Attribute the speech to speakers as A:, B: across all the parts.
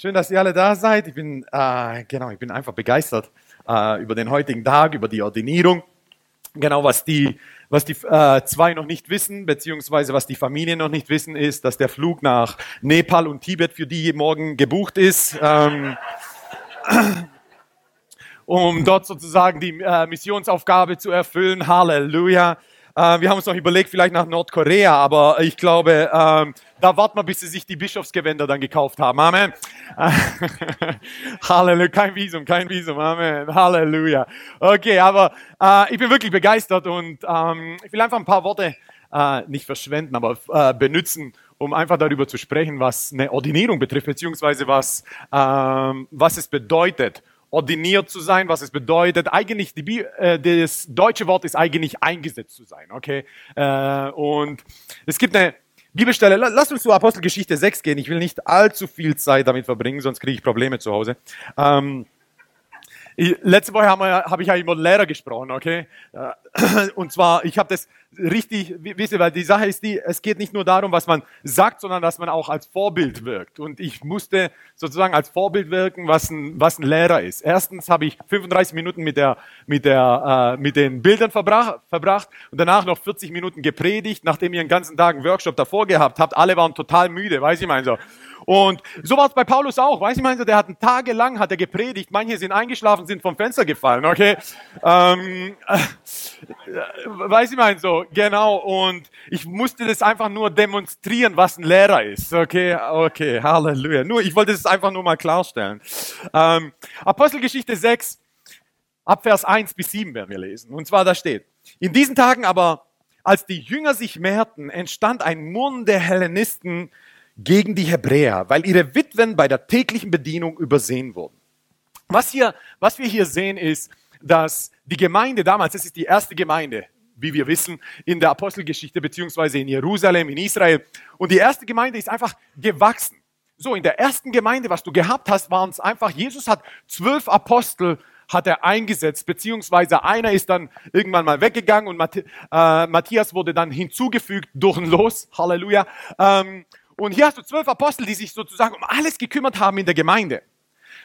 A: Schön, dass ihr alle da seid. Ich bin, äh, genau, ich bin einfach begeistert äh, über den heutigen Tag, über die Ordinierung. Genau, was die, was die äh, zwei noch nicht wissen, beziehungsweise was die Familien noch nicht wissen, ist, dass der Flug nach Nepal und Tibet für die morgen gebucht ist. Ähm, um dort sozusagen die äh, Missionsaufgabe zu erfüllen. Halleluja. Äh, wir haben uns noch überlegt, vielleicht nach Nordkorea, aber ich glaube, äh, da warten wir, bis sie sich die Bischofsgewänder dann gekauft haben. Amen. Halleluja. Kein Visum, kein Visum. Amen. Halleluja. Okay, aber äh, ich bin wirklich begeistert und ähm, ich will einfach ein paar Worte äh, nicht verschwenden, aber äh, benutzen, um einfach darüber zu sprechen, was eine Ordinierung betrifft, beziehungsweise was, ähm, was es bedeutet, ordiniert zu sein, was es bedeutet. Eigentlich, die, äh, das deutsche Wort ist eigentlich eingesetzt zu sein, okay? Äh, und es gibt eine Bibelstelle, lass uns zu Apostelgeschichte 6 gehen. Ich will nicht allzu viel Zeit damit verbringen, sonst kriege ich Probleme zu Hause. Ähm, letzte Woche habe hab ich ja über Lehrer gesprochen, okay? Und zwar, ich habe das richtig, wisst ihr, weil die Sache ist die, es geht nicht nur darum, was man sagt, sondern dass man auch als Vorbild wirkt. Und ich musste sozusagen als Vorbild wirken, was ein, was ein Lehrer ist. Erstens habe ich 35 Minuten mit der, mit der, äh, mit den Bildern verbracht, verbracht und danach noch 40 Minuten gepredigt, nachdem ihr einen ganzen Tag einen Workshop davor gehabt habt. Alle waren total müde, weiß ich mein so. Und so war es bei Paulus auch. Weiß ich meine, der hat tagelang hat er gepredigt. Manche sind eingeschlafen, sind vom Fenster gefallen. Okay, ähm, äh, weiß ich meine so genau. Und ich musste das einfach nur demonstrieren, was ein Lehrer ist. Okay, okay, Halleluja. Nur ich wollte es einfach nur mal klarstellen. Ähm, Apostelgeschichte 6, ab Vers 1 bis 7 werden wir lesen. Und zwar da steht: In diesen Tagen aber als die Jünger sich mehrten, entstand ein Murren der Hellenisten gegen die Hebräer, weil ihre Witwen bei der täglichen Bedienung übersehen wurden. Was, hier, was wir hier sehen ist, dass die Gemeinde damals, das ist die erste Gemeinde, wie wir wissen, in der Apostelgeschichte beziehungsweise in Jerusalem, in Israel. Und die erste Gemeinde ist einfach gewachsen. So, in der ersten Gemeinde, was du gehabt hast, waren es einfach, Jesus hat zwölf Apostel hat er eingesetzt, beziehungsweise einer ist dann irgendwann mal weggegangen und äh, Matthias wurde dann hinzugefügt durch ein Los, Halleluja. Ähm, und hier hast du zwölf Apostel, die sich sozusagen um alles gekümmert haben in der Gemeinde.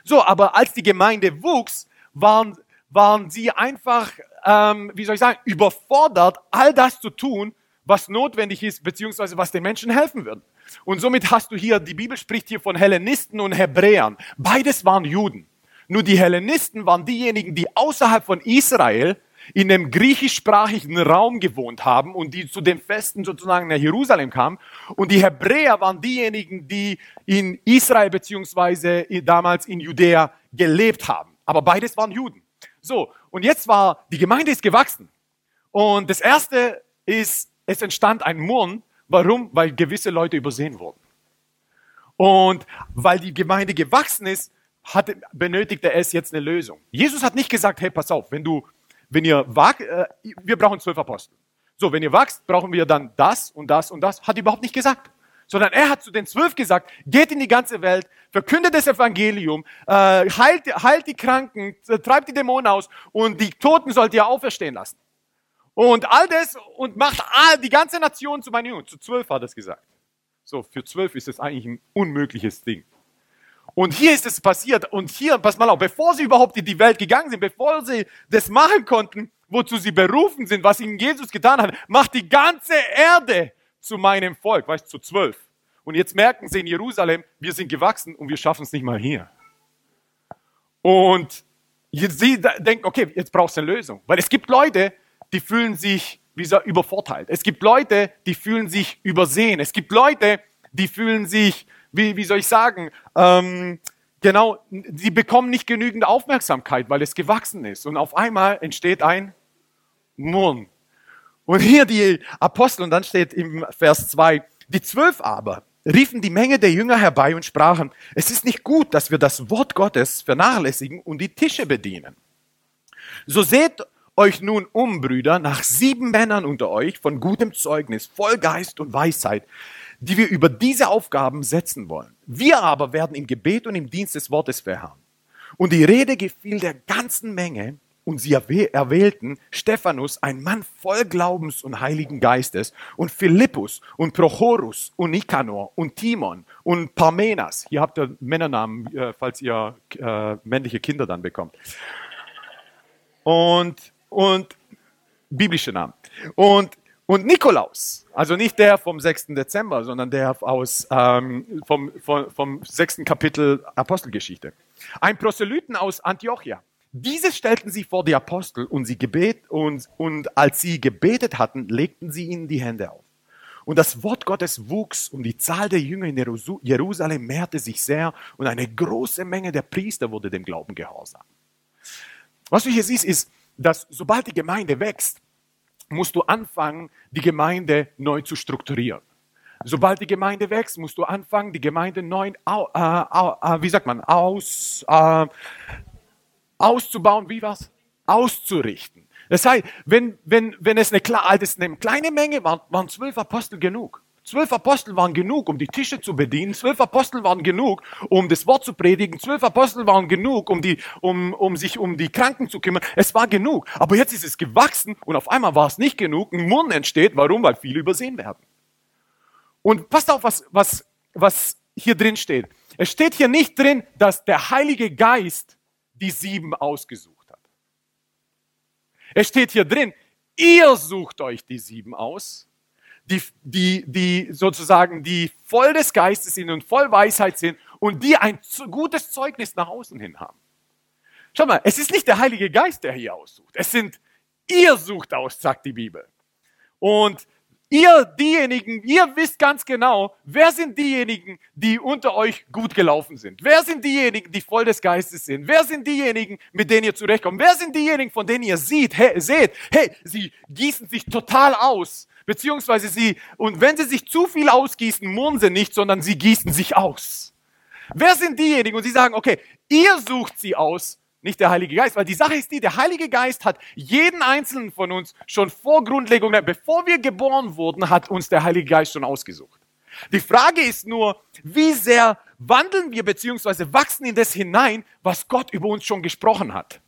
A: So, aber als die Gemeinde wuchs, waren, waren sie einfach, ähm, wie soll ich sagen, überfordert, all das zu tun, was notwendig ist, beziehungsweise was den Menschen helfen wird. Und somit hast du hier, die Bibel spricht hier von Hellenisten und Hebräern. Beides waren Juden. Nur die Hellenisten waren diejenigen, die außerhalb von Israel in dem griechischsprachigen Raum gewohnt haben und die zu den Festen sozusagen nach Jerusalem kamen. Und die Hebräer waren diejenigen, die in Israel beziehungsweise damals in Judäa gelebt haben. Aber beides waren Juden. So, und jetzt war, die Gemeinde ist gewachsen. Und das erste ist, es entstand ein Murren. Warum? Weil gewisse Leute übersehen wurden. Und weil die Gemeinde gewachsen ist, hatte, benötigte es jetzt eine Lösung. Jesus hat nicht gesagt, hey, pass auf, wenn du wenn ihr wagt, äh, wir brauchen zwölf Apostel. So, wenn ihr wachst, brauchen wir dann das und das und das. Hat überhaupt nicht gesagt. Sondern er hat zu den zwölf gesagt, geht in die ganze Welt, verkündet das Evangelium, äh, heilt, heilt die Kranken, äh, treibt die Dämonen aus und die Toten sollt ihr auferstehen lassen. Und all das und macht all, die ganze Nation zu meinen Jungen. Zu zwölf hat er es gesagt. So, für zwölf ist das eigentlich ein unmögliches Ding. Und hier ist es passiert. Und hier, pass mal auf, bevor sie überhaupt in die Welt gegangen sind, bevor sie das machen konnten, wozu sie berufen sind, was ihnen Jesus getan hat, macht die ganze Erde zu meinem Volk, weißt zu zwölf. Und jetzt merken sie in Jerusalem, wir sind gewachsen und wir schaffen es nicht mal hier. Und sie denken, okay, jetzt brauchst du eine Lösung. Weil es gibt Leute, die fühlen sich wie so übervorteilt. Es gibt Leute, die fühlen sich übersehen. Es gibt Leute, die fühlen sich wie, wie soll ich sagen, ähm, genau, sie bekommen nicht genügend Aufmerksamkeit, weil es gewachsen ist. Und auf einmal entsteht ein Murren. Und hier die Apostel, und dann steht im Vers 2, die zwölf aber riefen die Menge der Jünger herbei und sprachen, es ist nicht gut, dass wir das Wort Gottes vernachlässigen und die Tische bedienen. So seht euch nun um, Brüder, nach sieben Männern unter euch von gutem Zeugnis, voll Geist und Weisheit, die wir über diese Aufgaben setzen wollen. Wir aber werden im Gebet und im Dienst des Wortes verharren. Und die Rede gefiel der ganzen Menge und sie erwählten Stephanus, ein Mann voll Glaubens und Heiligen Geistes, und Philippus und Prochorus und Nikanor und Timon und Parmenas. Hier habt ihr Männernamen, äh, falls ihr äh, männliche Kinder dann bekommt. Und, und biblische Namen. Und, und Nikolaus, also nicht der vom 6. Dezember, sondern der aus, ähm, vom, vom, vom 6. Kapitel Apostelgeschichte. Ein Proselyten aus Antiochia diese stellten sie vor die Apostel und, sie gebet, und, und als sie gebetet hatten, legten sie ihnen die Hände auf. Und das Wort Gottes wuchs und die Zahl der Jünger in Jerusalem mehrte sich sehr und eine große Menge der Priester wurde dem Glauben gehorsam. Was du hier siehst, ist, dass sobald die Gemeinde wächst, musst du anfangen, die Gemeinde neu zu strukturieren. Sobald die Gemeinde wächst, musst du anfangen, die Gemeinde neu, äh, äh, wie sagt man, aus, äh, auszubauen, wie was? Auszurichten. Das heißt, wenn, wenn, wenn es eine, das eine kleine Menge war, waren zwölf Apostel genug. Zwölf Apostel waren genug, um die Tische zu bedienen. Zwölf Apostel waren genug, um das Wort zu predigen. Zwölf Apostel waren genug, um, die, um, um sich um die Kranken zu kümmern. Es war genug. Aber jetzt ist es gewachsen und auf einmal war es nicht genug. Ein Mund entsteht. Warum? Weil viele übersehen werden. Und passt auf, was, was, was hier drin steht. Es steht hier nicht drin, dass der Heilige Geist die sieben ausgesucht hat. Es steht hier drin, ihr sucht euch die sieben aus, die, die, die sozusagen, die voll des Geistes sind und voll Weisheit sind und die ein gutes Zeugnis nach außen hin haben. Schau mal, es ist nicht der Heilige Geist, der hier aussucht. Es sind, ihr sucht aus, sagt die Bibel. Und Ihr diejenigen, ihr wisst ganz genau, wer sind diejenigen, die unter euch gut gelaufen sind? Wer sind diejenigen, die voll des Geistes sind? Wer sind diejenigen, mit denen ihr zurechtkommt? Wer sind diejenigen, von denen ihr seht, hey, seht, hey, sie gießen sich total aus, beziehungsweise sie, und wenn sie sich zu viel ausgießen, murren sie nicht, sondern sie gießen sich aus. Wer sind diejenigen? Und sie sagen, okay, ihr sucht sie aus, nicht der Heilige Geist. Weil die Sache ist die, der Heilige Geist hat jeden einzelnen von uns schon vor Grundlegung, bevor wir geboren wurden, hat uns der Heilige Geist schon ausgesucht. Die Frage ist nur, wie sehr wandeln wir beziehungsweise wachsen in das hinein, was Gott über uns schon gesprochen hat.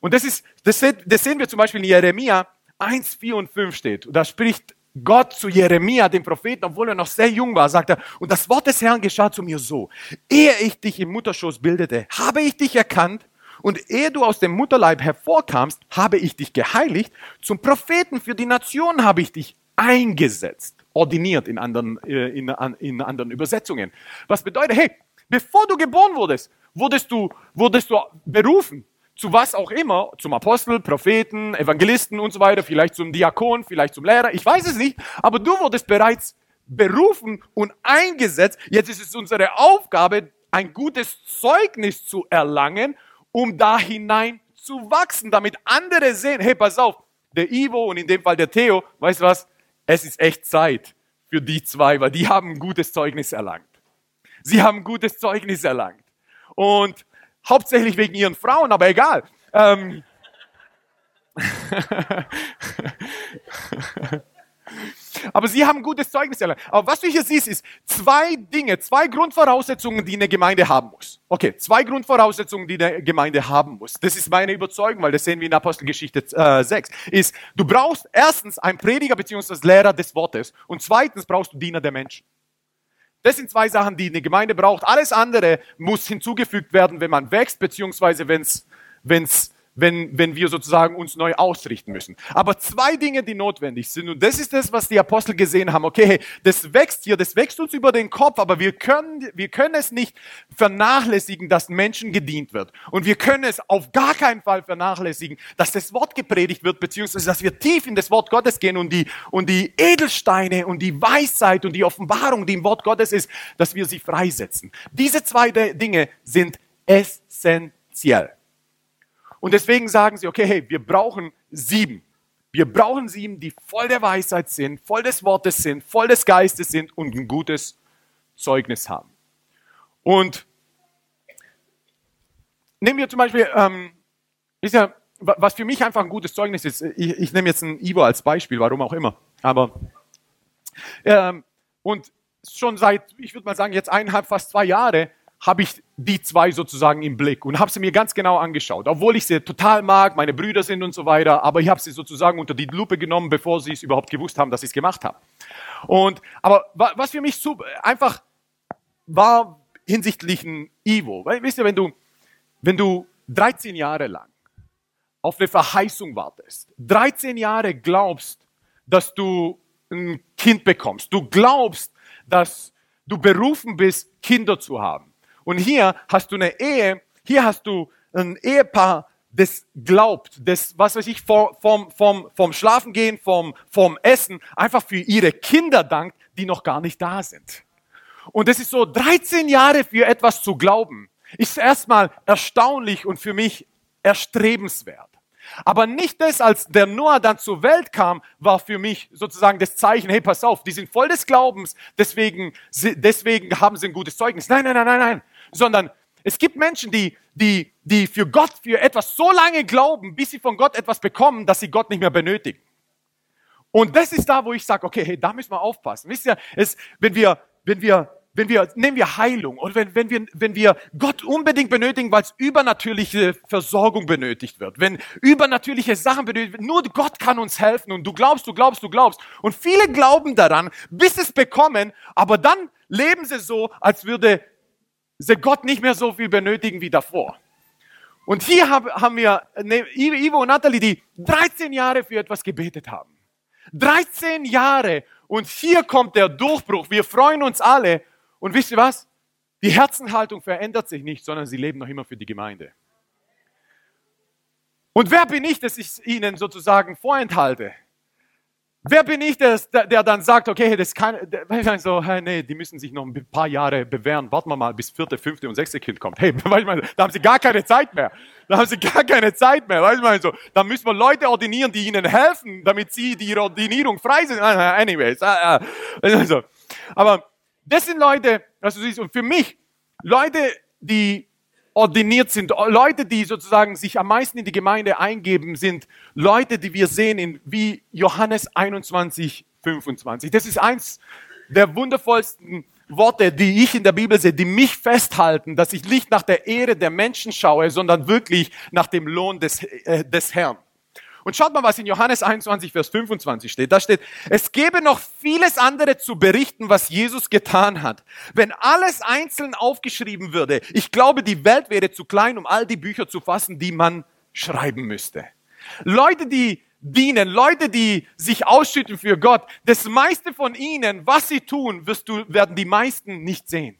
A: Und das ist, das sehen wir zum Beispiel in Jeremia 1, 4 und 5 steht. Und da spricht Gott zu Jeremia, dem Propheten, obwohl er noch sehr jung war, sagt er, und das Wort des Herrn geschah zu mir so, ehe ich dich im Mutterschoß bildete, habe ich dich erkannt und ehe du aus dem Mutterleib hervorkamst, habe ich dich geheiligt. Zum Propheten für die Nation habe ich dich eingesetzt. Ordiniert in anderen, äh, in, in anderen Übersetzungen. Was bedeutet, hey, bevor du geboren wurdest, wurdest du, wurdest du berufen. Zu was auch immer, zum Apostel, Propheten, Evangelisten und so weiter, vielleicht zum Diakon, vielleicht zum Lehrer, ich weiß es nicht, aber du wurdest bereits berufen und eingesetzt. Jetzt ist es unsere Aufgabe, ein gutes Zeugnis zu erlangen um da hinein zu wachsen, damit andere sehen, hey, pass auf, der Ivo und in dem Fall der Theo, weißt du was, es ist echt Zeit für die zwei, weil die haben ein gutes Zeugnis erlangt. Sie haben ein gutes Zeugnis erlangt. Und hauptsächlich wegen ihren Frauen, aber egal. Ähm Aber sie haben gutes Zeugnis erlangt. Aber was du hier siehst, ist zwei Dinge, zwei Grundvoraussetzungen, die eine Gemeinde haben muss. Okay, zwei Grundvoraussetzungen, die eine Gemeinde haben muss. Das ist meine Überzeugung, weil das sehen wir in Apostelgeschichte äh, 6. Ist, du brauchst erstens einen Prediger bzw. Lehrer des Wortes und zweitens brauchst du Diener der Menschen. Das sind zwei Sachen, die eine Gemeinde braucht. Alles andere muss hinzugefügt werden, wenn man wächst, beziehungsweise wenn es wenn, wenn wir sozusagen uns neu ausrichten müssen. Aber zwei Dinge, die notwendig sind. Und das ist das, was die Apostel gesehen haben. Okay, das wächst hier, das wächst uns über den Kopf, aber wir können, wir können es nicht vernachlässigen, dass Menschen gedient wird. Und wir können es auf gar keinen Fall vernachlässigen, dass das Wort gepredigt wird, beziehungsweise dass wir tief in das Wort Gottes gehen und die, und die Edelsteine und die Weisheit und die Offenbarung, die im Wort Gottes ist, dass wir sie freisetzen. Diese zwei Dinge sind essentiell. Und deswegen sagen sie, okay, hey, wir brauchen sieben. Wir brauchen sieben, die voll der Weisheit sind, voll des Wortes sind, voll des Geistes sind und ein gutes Zeugnis haben. Und nehmen wir zum Beispiel, ähm, ist ja, was für mich einfach ein gutes Zeugnis ist, ich, ich nehme jetzt ein Ivo als Beispiel, warum auch immer, aber ähm, und schon seit, ich würde mal sagen, jetzt eineinhalb, fast zwei Jahre habe ich die zwei sozusagen im Blick und habe sie mir ganz genau angeschaut, obwohl ich sie total mag, meine Brüder sind und so weiter, aber ich habe sie sozusagen unter die Lupe genommen, bevor sie es überhaupt gewusst haben, dass ich es gemacht habe. Und aber was für mich super, einfach war hinsichtlich ein Ivo, weil wisst ihr, wenn du wenn du 13 Jahre lang auf eine Verheißung wartest, 13 Jahre glaubst, dass du ein Kind bekommst, du glaubst, dass du berufen bist, Kinder zu haben und hier hast du eine Ehe, hier hast du ein Ehepaar, das glaubt, das, was weiß ich, vom, vom, vom, Schlafengehen, vom, vom Essen, einfach für ihre Kinder dankt, die noch gar nicht da sind. Und es ist so, 13 Jahre für etwas zu glauben, ist erstmal erstaunlich und für mich erstrebenswert. Aber nicht das, als der Noah dann zur Welt kam, war für mich sozusagen das Zeichen, hey, pass auf, die sind voll des Glaubens, deswegen, deswegen haben sie ein gutes Zeugnis. Nein, nein, nein, nein, nein sondern es gibt Menschen, die, die, die für Gott, für etwas so lange glauben, bis sie von Gott etwas bekommen, dass sie Gott nicht mehr benötigen. Und das ist da, wo ich sage, okay, hey, da müssen wir aufpassen. Wisst ihr, es, wenn wir, wenn wir, wenn wir, nehmen wir Heilung oder wenn, wenn wir, wenn wir Gott unbedingt benötigen, weil es übernatürliche Versorgung benötigt wird, wenn übernatürliche Sachen benötigt werden, nur Gott kann uns helfen und du glaubst, du glaubst, du glaubst. Und viele glauben daran, bis es bekommen, aber dann leben sie so, als würde sie Gott nicht mehr so viel benötigen wie davor. Und hier haben wir ne, Ivo und Natalie, die 13 Jahre für etwas gebetet haben. 13 Jahre. Und hier kommt der Durchbruch. Wir freuen uns alle. Und wisst ihr was? Die Herzenhaltung verändert sich nicht, sondern sie leben noch immer für die Gemeinde. Und wer bin ich, dass ich ihnen sozusagen vorenthalte? Wer bin ich, der, der dann sagt, okay, das kann, der, so, hey, nee, die müssen sich noch ein paar Jahre bewähren. Warten wir mal, bis vierte, fünfte und sechste Kind kommt. Hey, da haben sie gar keine Zeit mehr. Da haben sie gar keine Zeit mehr. Weißt du, so, da müssen wir Leute ordinieren, die ihnen helfen, damit sie die Ordinierung frei sind. Anyways, also, aber das sind Leute, also siehst, und für mich, Leute, die ordiniert sind, Leute, die sozusagen sich am meisten in die Gemeinde eingeben, sind Leute, die wir sehen in wie Johannes 21, 25. Das ist eins der wundervollsten Worte, die ich in der Bibel sehe, die mich festhalten, dass ich nicht nach der Ehre der Menschen schaue, sondern wirklich nach dem Lohn des, äh, des Herrn. Und schaut mal, was in Johannes 21, Vers 25 steht. Da steht, es gäbe noch vieles andere zu berichten, was Jesus getan hat. Wenn alles einzeln aufgeschrieben würde, ich glaube, die Welt wäre zu klein, um all die Bücher zu fassen, die man schreiben müsste. Leute, die dienen, Leute, die sich ausschütten für Gott, das meiste von ihnen, was sie tun, wirst du, werden die meisten nicht sehen.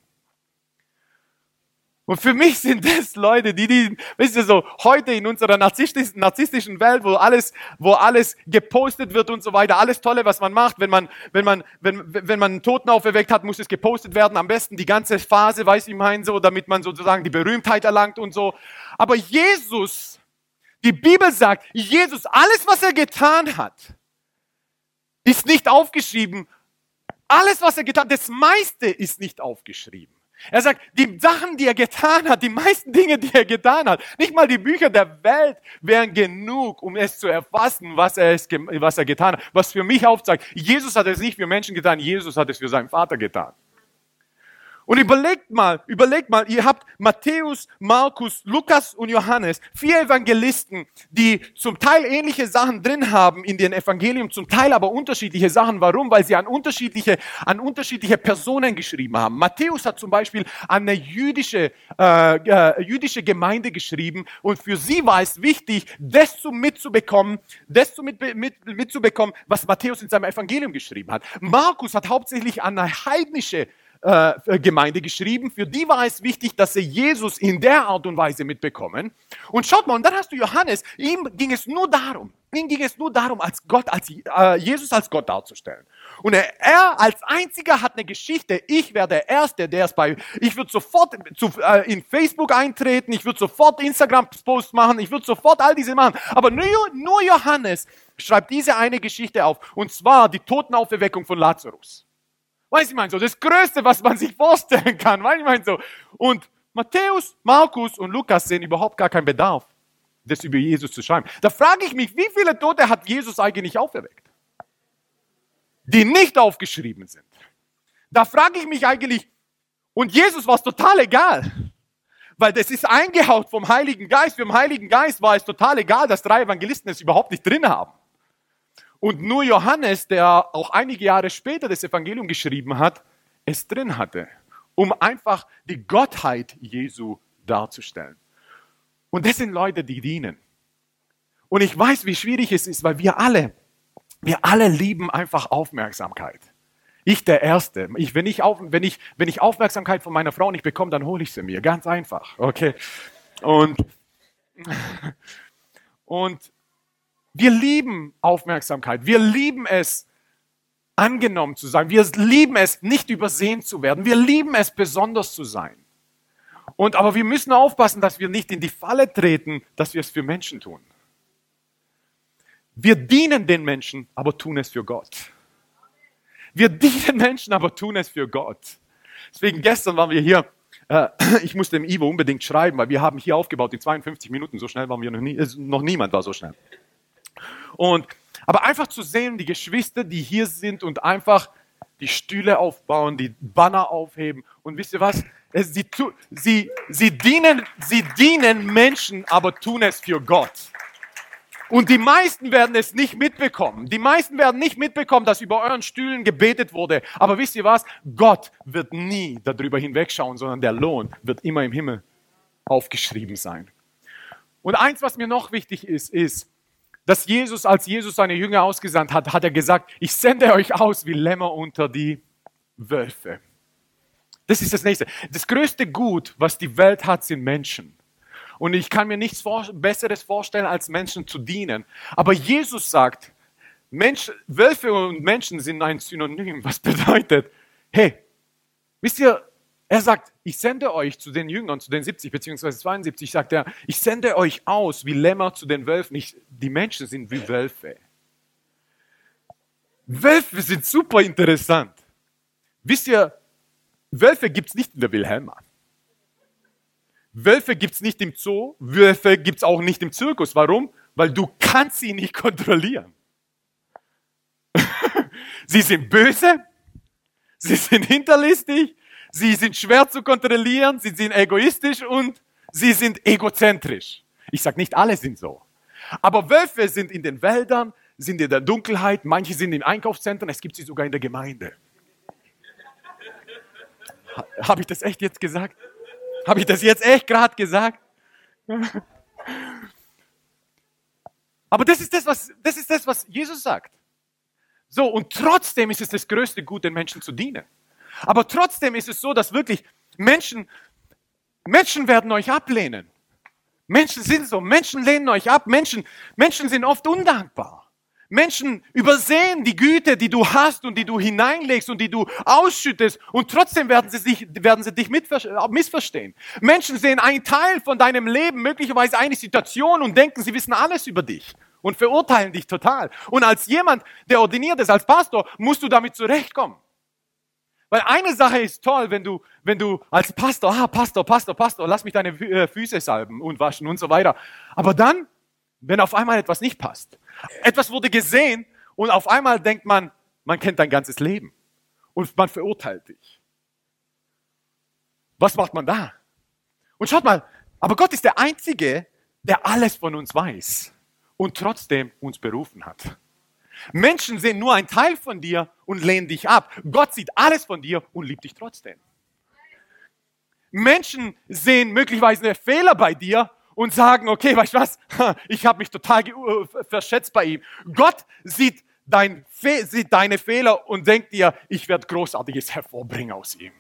A: Und für mich sind das Leute, die, die, wisst ihr so, heute in unserer narzisstischen, Welt, wo alles, wo alles gepostet wird und so weiter, alles Tolle, was man macht, wenn man, wenn man, wenn, wenn man einen Toten auferweckt hat, muss es gepostet werden, am besten die ganze Phase, weiß ich mein, so, damit man sozusagen die Berühmtheit erlangt und so. Aber Jesus, die Bibel sagt, Jesus, alles, was er getan hat, ist nicht aufgeschrieben. Alles, was er getan hat, das meiste ist nicht aufgeschrieben. Er sagt, die Sachen, die er getan hat, die meisten Dinge, die er getan hat, nicht mal die Bücher der Welt wären genug, um es zu erfassen, was er, es, was er getan hat. Was für mich aufzeigt, Jesus hat es nicht für Menschen getan, Jesus hat es für seinen Vater getan. Und überlegt mal, überlegt mal, ihr habt Matthäus, Markus, Lukas und Johannes, vier Evangelisten, die zum Teil ähnliche Sachen drin haben in den Evangelium, zum Teil aber unterschiedliche Sachen. Warum? Weil sie an unterschiedliche, an unterschiedliche Personen geschrieben haben. Matthäus hat zum Beispiel an eine jüdische, äh, äh, jüdische Gemeinde geschrieben und für sie war es wichtig, das zu mitzubekommen, das zu mit, mit, mitzubekommen, was Matthäus in seinem Evangelium geschrieben hat. Markus hat hauptsächlich an eine heidnische äh, Gemeinde geschrieben. Für die war es wichtig, dass sie Jesus in der Art und Weise mitbekommen. Und schaut mal, und dann hast du Johannes, ihm ging es nur darum, ihm ging es nur darum, als Gott, als äh, Jesus als Gott darzustellen. Und er, er, als einziger hat eine Geschichte. Ich wäre der Erste, der es bei, ich würde sofort zu, äh, in Facebook eintreten, ich würde sofort Instagram-Post machen, ich würde sofort all diese machen. Aber nur, nur Johannes schreibt diese eine Geschichte auf. Und zwar die Totenauferweckung von Lazarus. Weiß ich mein so, das Größte, was man sich vorstellen kann. Weiß ich mein so. Und Matthäus, Markus und Lukas sehen überhaupt gar keinen Bedarf, das über Jesus zu schreiben. Da frage ich mich, wie viele Tote hat Jesus eigentlich auferweckt? Die nicht aufgeschrieben sind. Da frage ich mich eigentlich, Und Jesus war es total egal. Weil das ist eingehaut vom Heiligen Geist. Für den Heiligen Geist war es total egal, dass drei Evangelisten es überhaupt nicht drin haben. Und nur Johannes, der auch einige Jahre später das Evangelium geschrieben hat, es drin hatte, um einfach die Gottheit Jesu darzustellen. Und das sind Leute, die dienen. Und ich weiß, wie schwierig es ist, weil wir alle, wir alle lieben einfach Aufmerksamkeit. Ich der Erste. Ich, wenn, ich auf, wenn, ich, wenn ich Aufmerksamkeit von meiner Frau nicht bekomme, dann hole ich sie mir. Ganz einfach. Okay. Und, und wir lieben Aufmerksamkeit. Wir lieben es, angenommen zu sein. Wir lieben es, nicht übersehen zu werden. Wir lieben es, besonders zu sein. Und aber wir müssen aufpassen, dass wir nicht in die Falle treten, dass wir es für Menschen tun. Wir dienen den Menschen, aber tun es für Gott. Wir dienen Menschen, aber tun es für Gott. Deswegen gestern waren wir hier. Äh, ich musste dem Ivo unbedingt schreiben, weil wir haben hier aufgebaut in 52 Minuten. So schnell waren wir noch nie. Äh, noch niemand war so schnell. Und aber einfach zu sehen, die Geschwister, die hier sind und einfach die Stühle aufbauen, die Banner aufheben. Und wisst ihr was? Sie, sie, sie, dienen, sie dienen Menschen, aber tun es für Gott. Und die meisten werden es nicht mitbekommen. Die meisten werden nicht mitbekommen, dass über euren Stühlen gebetet wurde. Aber wisst ihr was? Gott wird nie darüber hinwegschauen, sondern der Lohn wird immer im Himmel aufgeschrieben sein. Und eins, was mir noch wichtig ist, ist, dass Jesus, als Jesus seine Jünger ausgesandt hat, hat er gesagt, ich sende euch aus wie Lämmer unter die Wölfe. Das ist das nächste. Das größte Gut, was die Welt hat, sind Menschen. Und ich kann mir nichts Besseres vorstellen, als Menschen zu dienen. Aber Jesus sagt, Mensch, Wölfe und Menschen sind ein Synonym. Was bedeutet, hey, wisst ihr, er sagt, ich sende euch zu den Jüngern, zu den 70 bzw. 72, sagt er, ich sende euch aus wie Lämmer zu den Wölfen. Ich, die Menschen sind wie Wölfe. Wölfe sind super interessant. Wisst ihr, Wölfe gibt es nicht in der Wilhelma. Wölfe gibt es nicht im Zoo, Wölfe gibt es auch nicht im Zirkus. Warum? Weil du kannst sie nicht kontrollieren. sie sind böse, sie sind hinterlistig, Sie sind schwer zu kontrollieren, sie sind egoistisch und sie sind egozentrisch. Ich sage nicht, alle sind so. Aber Wölfe sind in den Wäldern, sind in der Dunkelheit, manche sind in Einkaufszentren, es gibt sie sogar in der Gemeinde. Habe ich das echt jetzt gesagt? Habe ich das jetzt echt gerade gesagt? Aber das ist das, was, das ist das, was Jesus sagt. So, und trotzdem ist es das größte Gut, den Menschen zu dienen. Aber trotzdem ist es so, dass wirklich Menschen, Menschen werden euch ablehnen. Menschen sind so, Menschen lehnen euch ab, Menschen, Menschen sind oft undankbar. Menschen übersehen die Güte, die du hast und die du hineinlegst und die du ausschüttest und trotzdem werden sie, sich, werden sie dich missverstehen. Menschen sehen einen Teil von deinem Leben, möglicherweise eine Situation und denken, sie wissen alles über dich und verurteilen dich total. Und als jemand, der ordiniert ist, als Pastor, musst du damit zurechtkommen. Weil eine Sache ist toll, wenn du, wenn du als Pastor, ah, Pastor, Pastor, Pastor, lass mich deine äh, Füße salben und waschen und so weiter. Aber dann, wenn auf einmal etwas nicht passt, etwas wurde gesehen und auf einmal denkt man, man kennt dein ganzes Leben und man verurteilt dich. Was macht man da? Und schaut mal, aber Gott ist der Einzige, der alles von uns weiß und trotzdem uns berufen hat. Menschen sehen nur einen Teil von dir und lehnen dich ab. Gott sieht alles von dir und liebt dich trotzdem. Menschen sehen möglicherweise Fehler bei dir und sagen, okay, weißt du was, ich habe mich total äh, verschätzt bei ihm. Gott sieht, dein sieht deine Fehler und denkt dir, ich werde Großartiges hervorbringen aus ihm.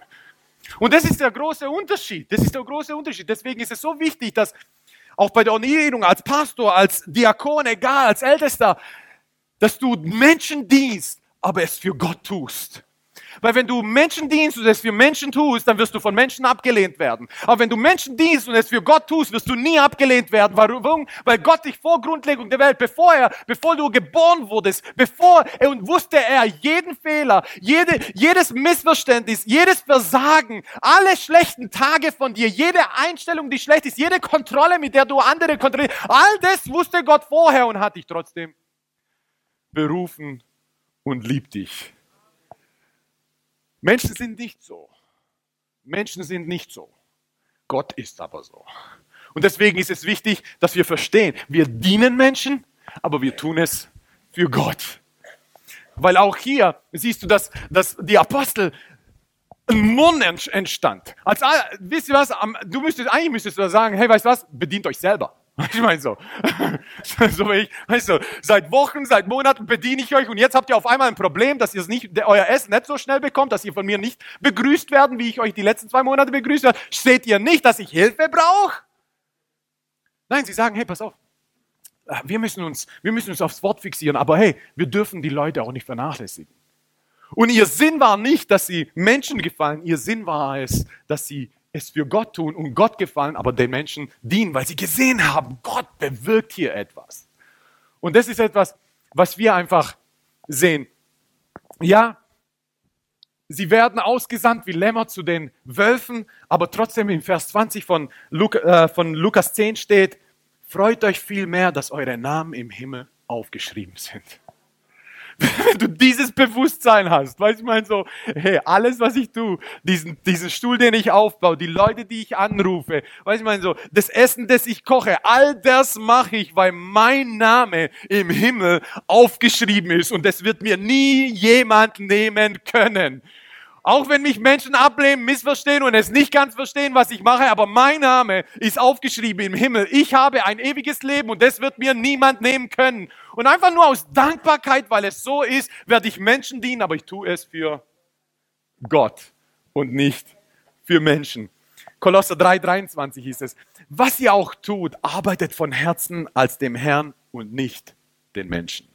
A: Und das ist der große Unterschied. Das ist der große Unterschied. Deswegen ist es so wichtig, dass auch bei der Ordnierung als Pastor, als Diakon, egal, als Ältester, dass du Menschen dienst, aber es für Gott tust. Weil wenn du Menschen dienst und es für Menschen tust, dann wirst du von Menschen abgelehnt werden. Aber wenn du Menschen dienst und es für Gott tust, wirst du nie abgelehnt werden. Warum? Weil Gott dich vor Grundlegung der Welt, bevor er, bevor du geboren wurdest, bevor er und wusste er jeden Fehler, jede, jedes Missverständnis, jedes Versagen, alle schlechten Tage von dir, jede Einstellung, die schlecht ist, jede Kontrolle, mit der du andere kontrollierst, all das wusste Gott vorher und hat dich trotzdem berufen und liebt dich. Menschen sind nicht so. Menschen sind nicht so. Gott ist aber so. Und deswegen ist es wichtig, dass wir verstehen, wir dienen Menschen, aber wir tun es für Gott. Weil auch hier siehst du, dass, dass die Apostel ein Mund entstand. Als, wisst ihr was? Du müsstest, eigentlich müsstest du sagen, hey, weißt du was? Bedient euch selber. Ich meine so. so ich, weißt du, seit Wochen, seit Monaten bediene ich euch und jetzt habt ihr auf einmal ein Problem, dass ihr nicht, euer Essen nicht so schnell bekommt, dass ihr von mir nicht begrüßt werden, wie ich euch die letzten zwei Monate begrüßt habe. Seht ihr nicht, dass ich Hilfe brauche? Nein, sie sagen, hey, pass auf. Wir müssen uns, wir müssen uns aufs Wort fixieren, aber hey, wir dürfen die Leute auch nicht vernachlässigen. Und ihr Sinn war nicht, dass sie Menschen gefallen, ihr Sinn war es, dass sie es für Gott tun und Gott gefallen, aber den Menschen dienen, weil sie gesehen haben, Gott bewirkt hier etwas. Und das ist etwas, was wir einfach sehen. Ja, sie werden ausgesandt wie Lämmer zu den Wölfen, aber trotzdem im Vers 20 von, Luca, äh, von Lukas 10 steht, freut euch viel mehr, dass eure Namen im Himmel aufgeschrieben sind. wenn du dieses Bewusstsein hast, weißt du, ich meine so, hey, alles, was ich tue, diesen, diesen Stuhl, den ich aufbaue, die Leute, die ich anrufe, weißt du, ich meine so, das Essen, das ich koche, all das mache ich, weil mein Name im Himmel aufgeschrieben ist und das wird mir nie jemand nehmen können. Auch wenn mich Menschen ablehnen, missverstehen und es nicht ganz verstehen, was ich mache, aber mein Name ist aufgeschrieben im Himmel. Ich habe ein ewiges Leben und das wird mir niemand nehmen können. Und einfach nur aus Dankbarkeit, weil es so ist, werde ich Menschen dienen, aber ich tue es für Gott und nicht für Menschen. Kolosser 3,23 hieß es, was ihr auch tut, arbeitet von Herzen als dem Herrn und nicht den Menschen.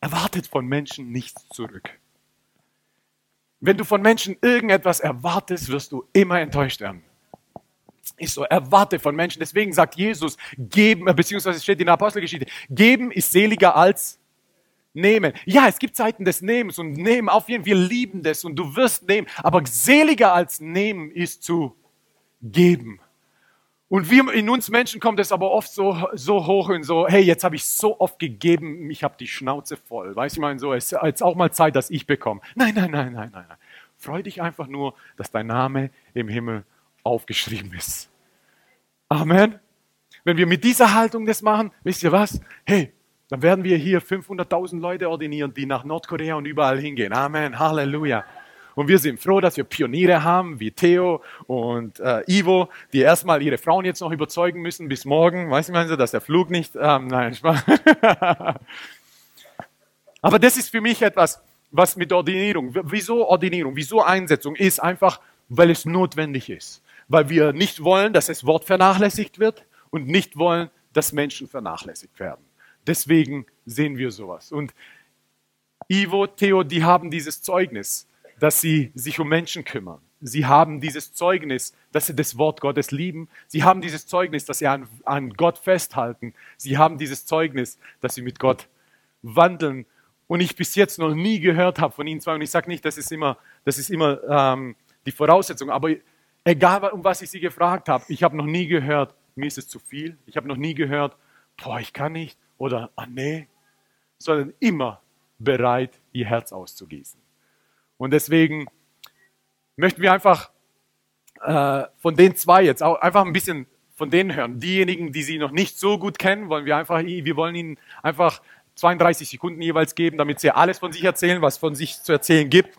A: Erwartet von Menschen nichts zurück. Wenn du von Menschen irgendetwas erwartest, wirst du immer enttäuscht werden. Ist so, erwarte von Menschen. Deswegen sagt Jesus, geben, beziehungsweise steht in der Apostelgeschichte, geben ist seliger als nehmen. Ja, es gibt Zeiten des Nehmens und nehmen auf jeden Fall, wir lieben das und du wirst nehmen. Aber seliger als nehmen ist zu geben. Und wir, in uns Menschen kommt es aber oft so, so hoch und so, hey, jetzt habe ich so oft gegeben, ich habe die Schnauze voll. Weißt du, ich meine, so, ist jetzt auch mal Zeit, dass ich bekomme. Nein, nein, nein, nein, nein, nein. Freu dich einfach nur, dass dein Name im Himmel aufgeschrieben ist. Amen. Wenn wir mit dieser Haltung das machen, wisst ihr was? Hey, dann werden wir hier 500.000 Leute ordinieren, die nach Nordkorea und überall hingehen. Amen. Halleluja. Und wir sind froh, dass wir Pioniere haben, wie Theo und äh, Ivo, die erstmal ihre Frauen jetzt noch überzeugen müssen bis morgen. Weißt du, meinen Sie, dass der Flug nicht, ähm, nein, Spaß. Aber das ist für mich etwas, was mit Ordinierung, wieso Ordinierung, wieso Einsetzung ist einfach, weil es notwendig ist. Weil wir nicht wollen, dass das Wort vernachlässigt wird und nicht wollen, dass Menschen vernachlässigt werden. Deswegen sehen wir sowas. Und Ivo, Theo, die haben dieses Zeugnis dass sie sich um Menschen kümmern. Sie haben dieses Zeugnis, dass sie das Wort Gottes lieben. Sie haben dieses Zeugnis, dass sie an, an Gott festhalten. Sie haben dieses Zeugnis, dass sie mit Gott wandeln. Und ich bis jetzt noch nie gehört habe von ihnen zwei. Und ich sage nicht, das ist immer, das ist immer ähm, die Voraussetzung. Aber egal, um was ich sie gefragt habe, ich habe noch nie gehört, mir ist es zu viel. Ich habe noch nie gehört, boah, ich kann nicht. Oder, ah nee. Sondern immer bereit, ihr Herz auszugießen. Und deswegen möchten wir einfach äh, von den zwei jetzt auch einfach ein bisschen von denen hören. Diejenigen, die sie noch nicht so gut kennen, wollen wir einfach, wir wollen ihnen einfach 32 Sekunden jeweils geben, damit sie alles von sich erzählen, was von sich zu erzählen gibt.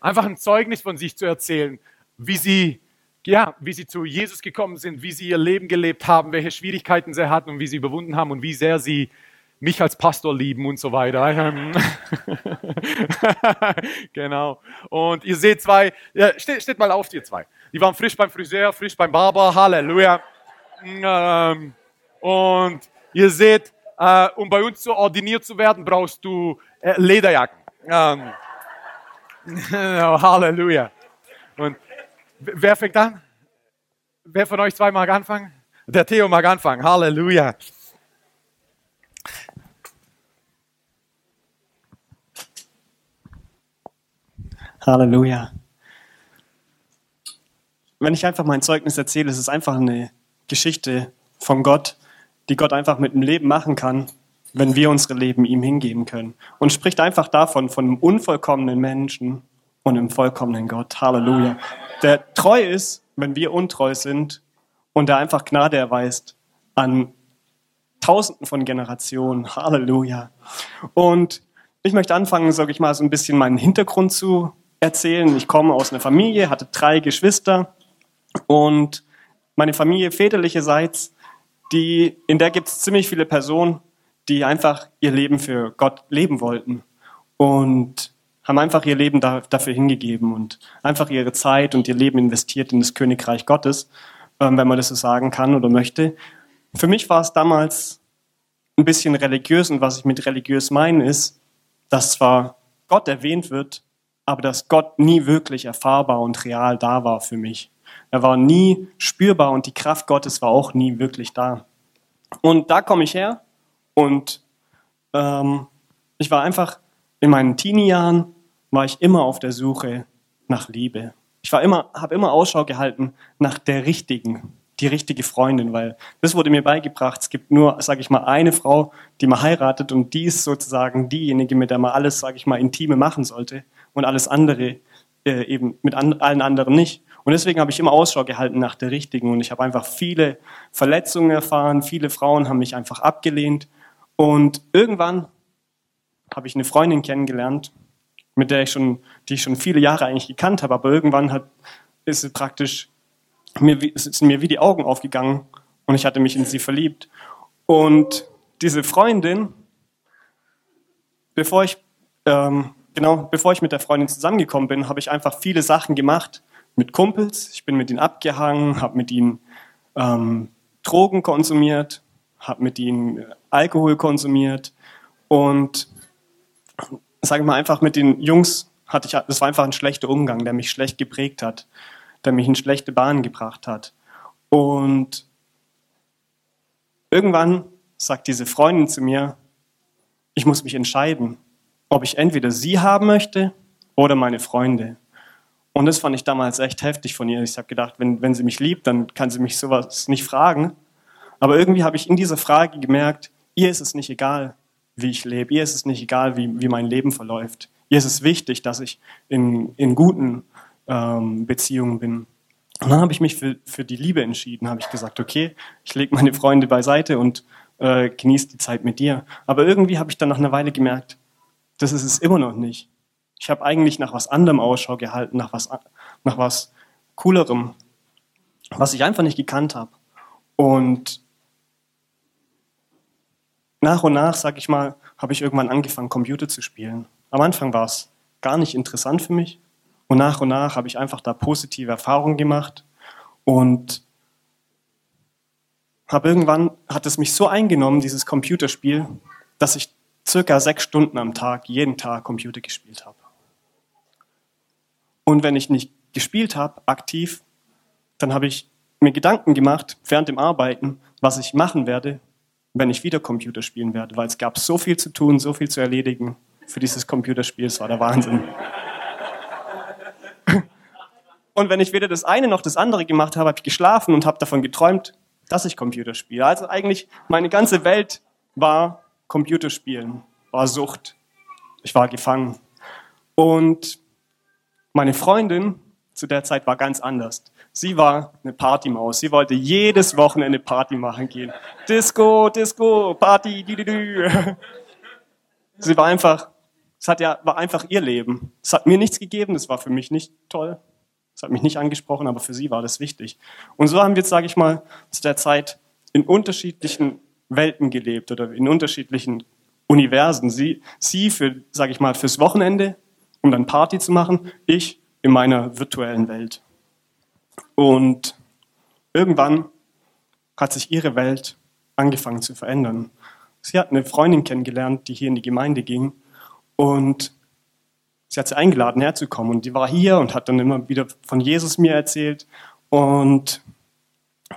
A: Einfach ein Zeugnis von sich zu erzählen, wie sie, ja, wie sie zu Jesus gekommen sind, wie sie ihr Leben gelebt haben, welche Schwierigkeiten sie hatten und wie sie überwunden haben und wie sehr sie mich als Pastor lieben und so weiter. genau. Und ihr seht zwei, ja, steht, steht mal auf, ihr zwei. Die waren frisch beim Friseur, frisch beim Barber, Halleluja. Ähm, und ihr seht, äh, um bei uns so ordiniert zu werden, brauchst du äh, Lederjacken. Ähm, Halleluja. Und wer fängt an? Wer von euch zwei mag anfangen? Der Theo mag anfangen. Halleluja.
B: Halleluja. Wenn ich einfach mein Zeugnis erzähle, es ist einfach eine Geschichte von Gott, die Gott einfach mit dem Leben machen kann, wenn wir unsere Leben ihm hingeben können. Und spricht einfach davon, von einem unvollkommenen Menschen, und im vollkommenen Gott. Halleluja. Der treu ist, wenn wir untreu sind und der einfach Gnade erweist an Tausenden von Generationen. Halleluja. Und ich möchte anfangen, sage ich mal, so ein bisschen meinen Hintergrund zu erzählen. Ich komme aus einer Familie, hatte drei Geschwister und meine Familie väterlicherseits, die, in der gibt es ziemlich viele Personen, die einfach ihr Leben für Gott leben wollten und haben einfach ihr Leben da, dafür hingegeben und einfach ihre Zeit und ihr Leben investiert in das Königreich Gottes, ähm, wenn man das so sagen kann oder möchte. Für mich war es damals ein bisschen religiös und was ich mit religiös meine ist, dass zwar Gott erwähnt wird, aber dass Gott nie wirklich erfahrbar und real da war für mich. Er war nie spürbar und die Kraft Gottes war auch nie wirklich da. Und da komme ich her und ähm, ich war einfach in meinen Teenie-Jahren war ich immer auf der Suche nach Liebe. Ich war immer, habe immer Ausschau gehalten nach der richtigen, die richtige Freundin, weil das wurde mir beigebracht. Es gibt nur, sage ich mal, eine Frau, die man heiratet und die ist sozusagen diejenige, mit der man alles, sage ich mal, intime machen sollte und alles andere äh, eben mit an, allen anderen nicht. Und deswegen habe ich immer Ausschau gehalten nach der richtigen und ich habe einfach viele Verletzungen erfahren, viele Frauen haben mich einfach abgelehnt und irgendwann habe ich eine Freundin kennengelernt, mit der ich schon, die ich schon viele Jahre eigentlich gekannt habe, aber irgendwann hat, ist praktisch mir, sind mir wie die Augen aufgegangen und ich hatte mich in sie verliebt. Und diese Freundin, bevor ich, ähm, genau, bevor ich mit der Freundin zusammengekommen bin, habe ich einfach viele Sachen gemacht mit Kumpels. Ich bin mit ihnen abgehangen, habe mit ihnen ähm, Drogen konsumiert, habe mit ihnen Alkohol konsumiert und sage mal einfach mit den Jungs hatte ich, das war einfach ein schlechter Umgang, der mich schlecht geprägt hat der mich in schlechte Bahnen gebracht hat. Und irgendwann sagt diese Freundin zu mir, ich muss mich entscheiden, ob ich entweder sie haben möchte oder meine Freunde. Und das fand ich damals echt heftig von ihr. Ich habe gedacht, wenn, wenn sie mich liebt, dann kann sie mich sowas nicht fragen. Aber irgendwie habe ich in dieser Frage gemerkt, ihr ist es nicht egal, wie ich lebe. Ihr ist es nicht egal, wie, wie mein Leben verläuft. Ihr ist es wichtig, dass ich in, in guten ähm, Beziehungen bin. Und dann habe ich mich für, für die Liebe entschieden, habe ich gesagt, okay, ich lege meine Freunde beiseite und äh, genieße die Zeit mit dir. Aber irgendwie habe ich dann nach einer Weile gemerkt, das ist es immer noch nicht. Ich habe eigentlich nach was anderem Ausschau gehalten, nach was, nach was Coolerem, was ich einfach nicht gekannt habe. Und nach und nach, sag ich mal, habe ich irgendwann angefangen, Computer zu spielen. Am Anfang war es gar nicht interessant für mich. Und nach und nach habe ich einfach da positive Erfahrungen gemacht und habe irgendwann, hat es mich so eingenommen, dieses Computerspiel, dass ich circa sechs Stunden am Tag, jeden Tag Computer gespielt habe. Und wenn ich nicht gespielt habe, aktiv, dann habe ich mir Gedanken gemacht, während dem Arbeiten, was ich machen werde, wenn ich wieder Computer spielen werde, weil es gab so viel zu tun, so viel zu erledigen für dieses Computerspiel, es war der Wahnsinn. Und wenn ich weder das eine noch das andere gemacht habe, habe ich geschlafen und habe davon geträumt, dass ich Computer spiele. Also eigentlich meine ganze Welt war Computerspielen, war Sucht. Ich war gefangen. Und meine Freundin zu der Zeit war ganz anders. Sie war eine Partymaus. Sie wollte jedes Wochenende Party machen gehen. Disco, Disco, Party, di. Sie war einfach, es hat ja, war einfach ihr Leben. Es hat mir nichts gegeben, das war für mich nicht toll. Das hat mich nicht angesprochen, aber für sie war das wichtig. Und so haben wir jetzt, sage ich mal, zu der Zeit in unterschiedlichen Welten gelebt oder in unterschiedlichen Universen. Sie, sie für, sage ich mal, fürs Wochenende, um dann Party zu machen. Ich in meiner virtuellen Welt. Und irgendwann hat sich ihre Welt angefangen zu verändern. Sie hat eine Freundin kennengelernt, die hier in die Gemeinde ging und sie hat sie eingeladen, herzukommen. Und die war hier und hat dann immer wieder von Jesus mir erzählt. Und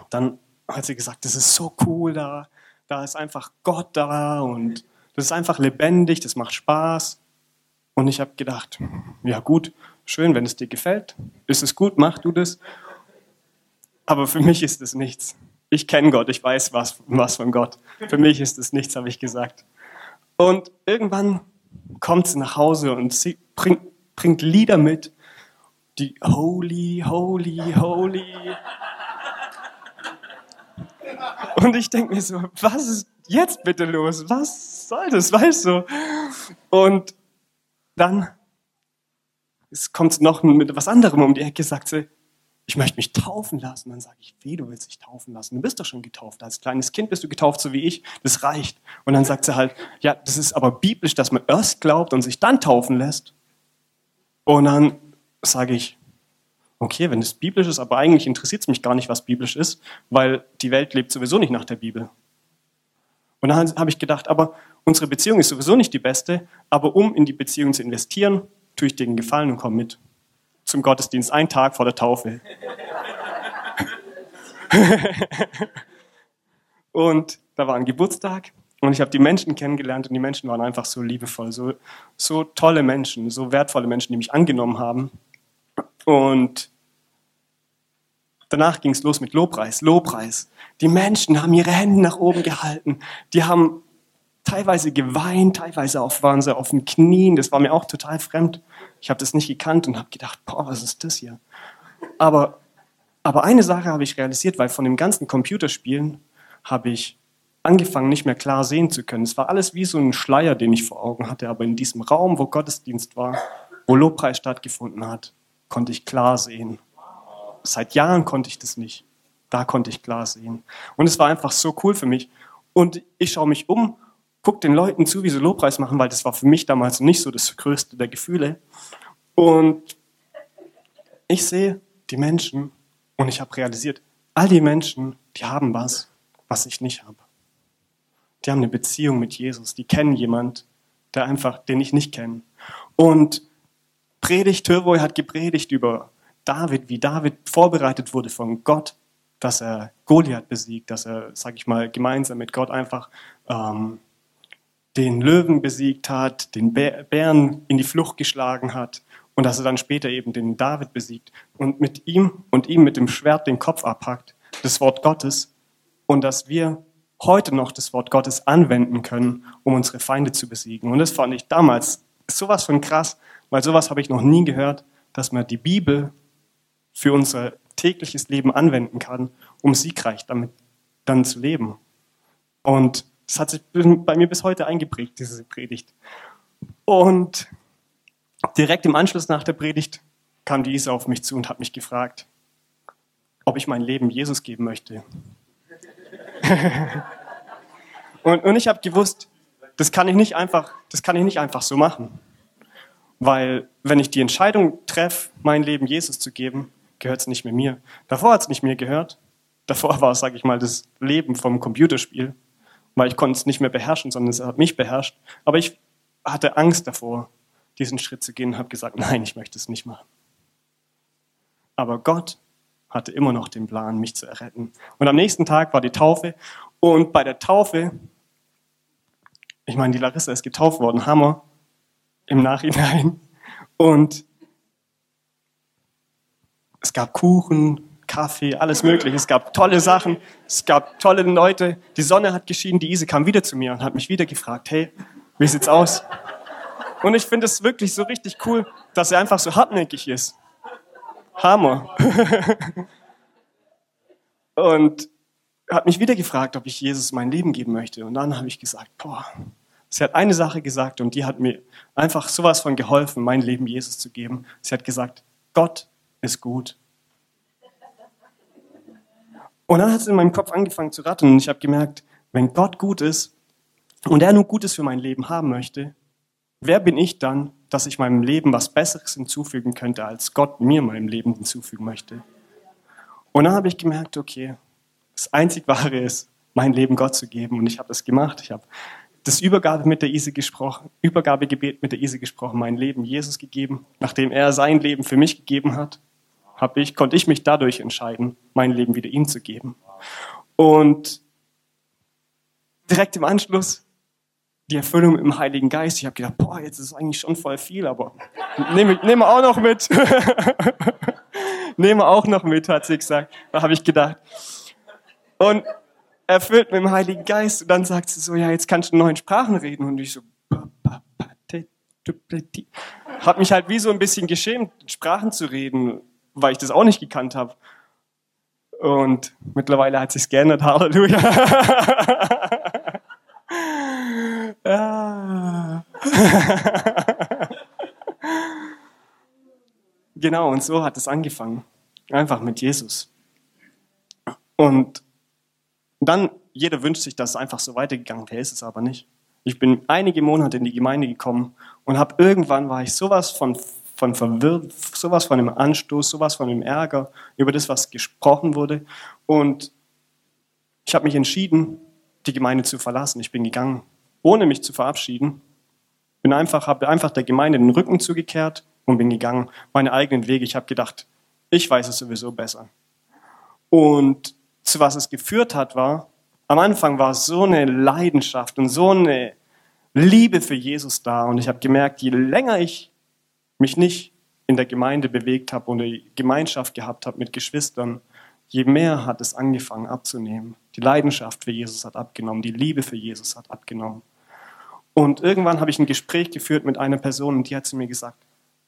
B: dann hat sie gesagt, das ist so cool da, da ist einfach Gott da und das ist einfach lebendig, das macht Spaß. Und ich habe gedacht, ja gut, schön, wenn es dir gefällt, ist es gut, mach du das. Aber für mich ist es nichts. Ich kenne Gott, ich weiß was, was von Gott. Für mich ist es nichts, habe ich gesagt. Und irgendwann kommt sie nach Hause und sie bringt, bringt Lieder mit, die Holy, Holy, Holy. Und ich denke mir so, was ist jetzt bitte los? Was soll das, weißt du? Und dann es kommt noch mit was anderem um die Ecke, sagt sie, ich möchte mich taufen lassen. Dann sage ich, wie, du willst dich taufen lassen? Du bist doch schon getauft. Als kleines Kind bist du getauft, so wie ich. Das reicht. Und dann sagt sie halt, ja, das ist aber biblisch, dass man erst glaubt und sich dann taufen lässt. Und dann sage ich, okay, wenn es biblisch ist, aber eigentlich interessiert es mich gar nicht, was biblisch ist, weil die Welt lebt sowieso nicht nach der Bibel. Und dann habe ich gedacht, aber unsere Beziehung ist sowieso nicht die beste, aber um in die Beziehung zu investieren, tue ich dir einen Gefallen und komm mit zum Gottesdienst, einen Tag vor der Taufe. und da war ein Geburtstag und ich habe die Menschen kennengelernt und die Menschen waren einfach so liebevoll, so, so tolle Menschen, so wertvolle Menschen, die mich angenommen haben. Und danach ging es los mit Lobpreis, Lobpreis. Die Menschen haben ihre Hände nach oben gehalten, die haben teilweise geweint, teilweise auch waren sie auf den Knien. Das war mir auch total fremd. Ich habe das nicht gekannt und habe gedacht, boah, was ist das hier? Aber, aber eine Sache habe ich realisiert, weil von dem ganzen Computerspielen habe ich angefangen, nicht mehr klar sehen zu können. Es war alles wie so ein Schleier, den ich vor Augen hatte. Aber in diesem Raum, wo Gottesdienst war, wo Lobpreis stattgefunden hat, konnte ich klar sehen. Seit Jahren konnte ich das nicht. Da konnte ich klar sehen. Und es war einfach so cool für mich. Und ich schaue mich um guck den Leuten zu, wie sie Lobpreis machen, weil das war für mich damals nicht so das größte der Gefühle. Und ich sehe die Menschen und ich habe realisiert, all die Menschen, die haben was, was ich nicht habe. Die haben eine Beziehung mit Jesus, die kennen jemand, der einfach, den ich nicht kenne. Und Predigt, Turboy hat gepredigt über David, wie David vorbereitet wurde von Gott, dass er Goliath besiegt, dass er, sag ich mal, gemeinsam mit Gott einfach ähm, den Löwen besiegt hat, den Bären in die Flucht geschlagen hat und dass er dann später eben den David besiegt und mit ihm und ihm mit dem Schwert den Kopf abhackt, das Wort Gottes und dass wir heute noch das Wort Gottes anwenden können, um unsere Feinde zu besiegen. Und das fand ich damals sowas von krass, weil sowas habe ich noch nie gehört, dass man die Bibel für unser tägliches Leben anwenden kann, um siegreich damit dann zu leben. Und das hat sich bei mir bis heute eingeprägt, diese Predigt. Und direkt im Anschluss nach der Predigt kam die Isa auf mich zu und hat mich gefragt, ob ich mein Leben Jesus geben möchte. und, und ich habe gewusst, das kann ich nicht einfach, das kann ich nicht einfach so machen. Weil wenn ich die Entscheidung treffe, mein Leben Jesus zu geben, gehört es nicht mehr mir. Davor hat es nicht mir gehört. Davor war es, sage ich mal, das Leben vom Computerspiel weil ich konnte es nicht mehr beherrschen, sondern es hat mich beherrscht. Aber ich hatte Angst davor, diesen Schritt zu gehen und habe gesagt, nein, ich möchte es nicht machen. Aber Gott hatte immer noch den Plan, mich zu erretten. Und am nächsten Tag war die Taufe und bei der Taufe, ich meine, die Larissa ist getauft worden, Hammer, im Nachhinein. Und es gab Kuchen, Kaffee, alles mögliche. Es gab tolle Sachen, es gab tolle Leute. Die Sonne hat geschienen, die Ise kam wieder zu mir und hat mich wieder gefragt, hey, wie sieht's aus? Und ich finde es wirklich so richtig cool, dass er einfach so hartnäckig ist. Hammer. und hat mich wieder gefragt, ob ich Jesus mein Leben geben möchte. Und dann habe ich gesagt, boah, sie hat eine Sache gesagt und die hat mir einfach sowas von geholfen, mein Leben Jesus zu geben. Sie hat gesagt, Gott ist gut und dann hat es in meinem Kopf angefangen zu rattern und ich habe gemerkt, wenn Gott gut ist und er nur Gutes für mein Leben haben möchte, wer bin ich dann, dass ich meinem Leben was Besseres hinzufügen könnte, als Gott mir meinem Leben hinzufügen möchte? Und dann habe ich gemerkt, okay, das einzig Wahre ist, mein Leben Gott zu geben. Und ich habe das gemacht. Ich habe das Übergabe mit der Ise gesprochen, Übergabegebet mit der Ise gesprochen, mein Leben Jesus gegeben, nachdem er sein Leben für mich gegeben hat habe ich, konnte ich mich dadurch entscheiden, mein Leben wieder ihm zu geben. Und direkt im Anschluss die Erfüllung im Heiligen Geist. Ich habe gedacht, boah, jetzt ist es eigentlich schon voll viel, aber nehme, nehme auch noch mit. nehme auch noch mit, hat sie gesagt. Da habe ich gedacht. Und erfüllt mit dem Heiligen Geist. Und dann sagt sie so, ja, jetzt kannst du in neuen Sprachen reden. Und ich so, habe mich halt wie so ein bisschen geschämt, Sprachen zu reden, weil ich das auch nicht gekannt habe. Und mittlerweile hat sich's geändert. Halleluja. ja. genau, und so hat es angefangen. Einfach mit Jesus. Und dann, jeder wünscht sich, dass es einfach so weitergegangen wäre, ist es aber nicht. Ich bin einige Monate in die Gemeinde gekommen und habe irgendwann war ich sowas von, von verwirrt, sowas von dem Anstoß, sowas von dem Ärger über das, was gesprochen wurde. Und ich habe mich entschieden, die Gemeinde zu verlassen. Ich bin gegangen, ohne mich zu verabschieden. Bin einfach, habe einfach der Gemeinde den Rücken zugekehrt und bin gegangen, meine eigenen Wege. Ich habe gedacht, ich weiß es sowieso besser. Und zu was es geführt hat, war, am Anfang war so eine Leidenschaft und so eine Liebe für Jesus da. Und ich habe gemerkt, je länger ich mich nicht in der Gemeinde bewegt habe und eine Gemeinschaft gehabt habe mit Geschwistern, je mehr hat es angefangen abzunehmen. Die Leidenschaft für Jesus hat abgenommen, die Liebe für Jesus hat abgenommen. Und irgendwann habe ich ein Gespräch geführt mit einer Person und die hat zu mir gesagt,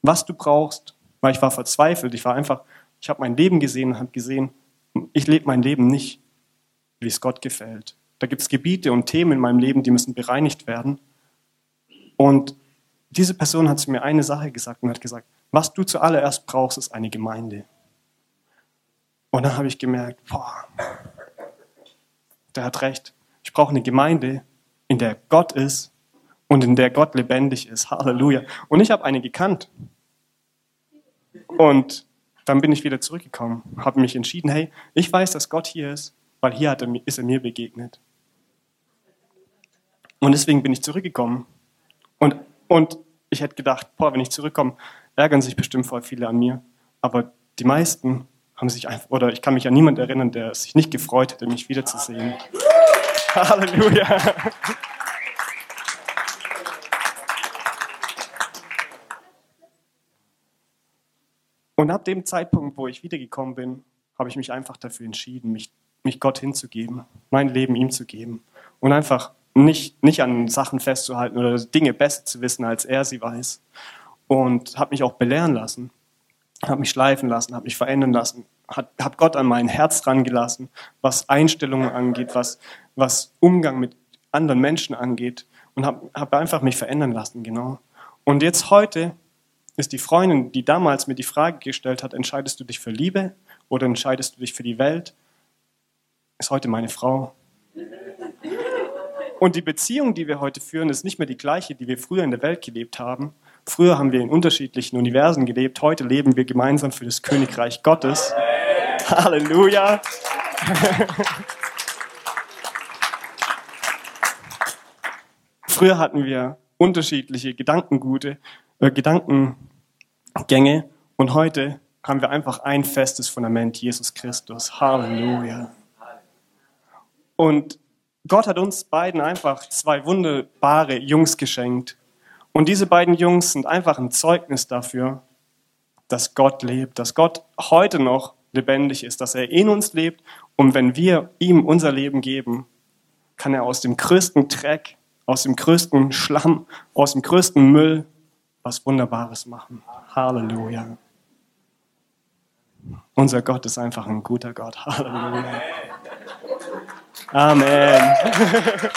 B: was du brauchst, weil ich war verzweifelt, ich war einfach, ich habe mein Leben gesehen und habe gesehen, ich lebe mein Leben nicht, wie es Gott gefällt. Da gibt es Gebiete und Themen in meinem Leben, die müssen bereinigt werden. Und diese Person hat zu mir eine Sache gesagt und hat gesagt, was du zuallererst brauchst, ist eine Gemeinde. Und dann habe ich gemerkt, boah, der hat recht. Ich brauche eine Gemeinde, in der Gott ist und in der Gott lebendig ist. Halleluja. Und ich habe eine gekannt. Und dann bin ich wieder zurückgekommen, habe mich entschieden, hey, ich weiß, dass Gott hier ist, weil hier er, ist er mir begegnet. Und deswegen bin ich zurückgekommen. Und, und ich hätte gedacht, boah, wenn ich zurückkomme, ärgern sich bestimmt voll viele an mir. Aber die meisten haben sich einfach, oder ich kann mich an niemanden erinnern, der sich nicht gefreut hätte, mich wiederzusehen. Halleluja. Und ab dem Zeitpunkt, wo ich wiedergekommen bin, habe ich mich einfach dafür entschieden, mich, mich Gott hinzugeben, mein Leben ihm zu geben und einfach nicht, nicht an Sachen festzuhalten oder Dinge besser zu wissen, als er sie weiß. Und habe mich auch belehren lassen, habe mich schleifen lassen, habe mich verändern lassen, habe Gott an mein Herz rangelassen, was Einstellungen angeht, was, was Umgang mit anderen Menschen angeht und habe hab einfach mich verändern lassen, genau. Und jetzt heute ist die Freundin, die damals mir die Frage gestellt hat, entscheidest du dich für Liebe oder entscheidest du dich für die Welt, ist heute meine Frau. Und die Beziehung, die wir heute führen, ist nicht mehr die gleiche, die wir früher in der Welt gelebt haben. Früher haben wir in unterschiedlichen Universen gelebt, heute leben wir gemeinsam für das Königreich Gottes. Halleluja. Früher hatten wir unterschiedliche Gedankengute, äh, Gedanken, Gänge. Und heute haben wir einfach ein festes Fundament, Jesus Christus. Halleluja. Und Gott hat uns beiden einfach zwei wunderbare Jungs geschenkt. Und diese beiden Jungs sind einfach ein Zeugnis dafür, dass Gott lebt, dass Gott heute noch lebendig ist, dass er in uns lebt. Und wenn wir ihm unser Leben geben, kann er aus dem größten Dreck, aus dem größten Schlamm, aus dem größten Müll was Wunderbares machen. Halleluja. Unser Gott ist einfach ein guter Gott. Halleluja. Amen.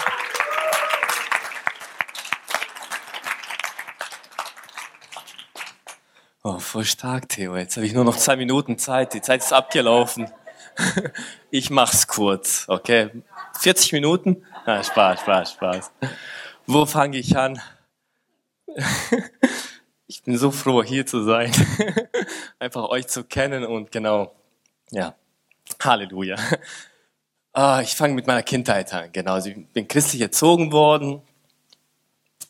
C: Oh, voll stark, Theo. Jetzt habe ich nur noch zwei Minuten Zeit. Die Zeit ist abgelaufen. Ich mach's kurz, okay? 40 Minuten? Ah, Spaß, Spaß, Spaß. Wo fange ich an? Ich bin so froh, hier zu sein. Einfach euch zu kennen und genau, ja, Halleluja. Ah, ich fange mit meiner Kindheit an. Genau, also ich bin christlich erzogen worden.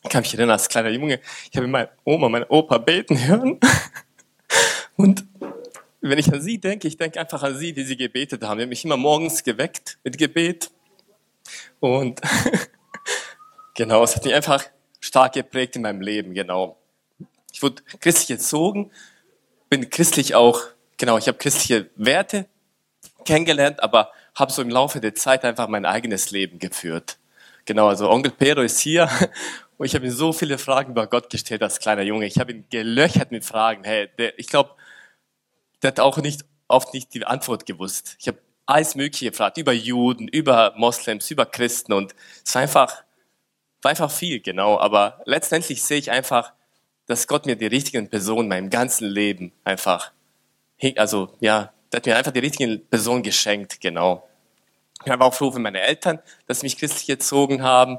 C: Ich kann mich erinnern, als kleiner Junge, ich habe meine Oma, meine Opa beten hören. Und wenn ich an sie denke, ich denke einfach an sie, wie sie gebetet haben. Die haben mich immer morgens geweckt mit Gebet. Und genau, es hat mich einfach stark geprägt in meinem Leben, genau. Ich wurde christlich erzogen, bin christlich auch, genau, ich habe christliche Werte kennengelernt, aber habe so im Laufe der Zeit einfach mein eigenes Leben geführt. Genau, also Onkel Pedro ist hier Und ich habe ihm so viele Fragen über Gott gestellt als kleiner Junge. Ich habe ihn gelöchert mit Fragen. Hey, der, ich glaube, der hat auch nicht oft nicht die Antwort gewusst. Ich habe alles Mögliche gefragt über Juden, über Moslems, über Christen und es war einfach, war einfach viel, genau. Aber letztendlich sehe ich einfach, dass Gott mir die richtigen Personen in meinem ganzen Leben einfach, also ja, der hat mir einfach die richtigen Personen geschenkt, genau. Ich war auch froh für meine Eltern, dass sie mich christlich erzogen haben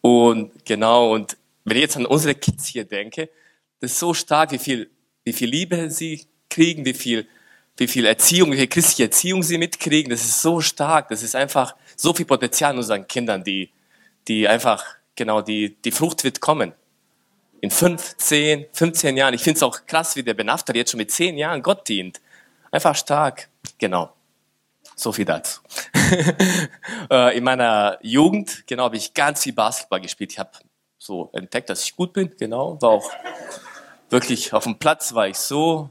C: und genau, und wenn ich jetzt an unsere Kids hier denke, das ist so stark, wie viel, wie viel Liebe sie kriegen, wie viel, wie viel Erziehung, wie viel christliche Erziehung sie mitkriegen. Das ist so stark. Das ist einfach so viel Potenzial in unseren Kindern, die, die einfach, genau, die, die Frucht wird kommen. In fünf, zehn, 15 Jahren. Ich finde es auch krass, wie der Benafter jetzt schon mit zehn Jahren Gott dient. Einfach stark. Genau. So viel dazu. Äh, in meiner Jugend, genau, habe ich ganz viel Basketball gespielt. Ich habe so entdeckt, dass ich gut bin, genau. War auch wirklich auf dem Platz war ich so.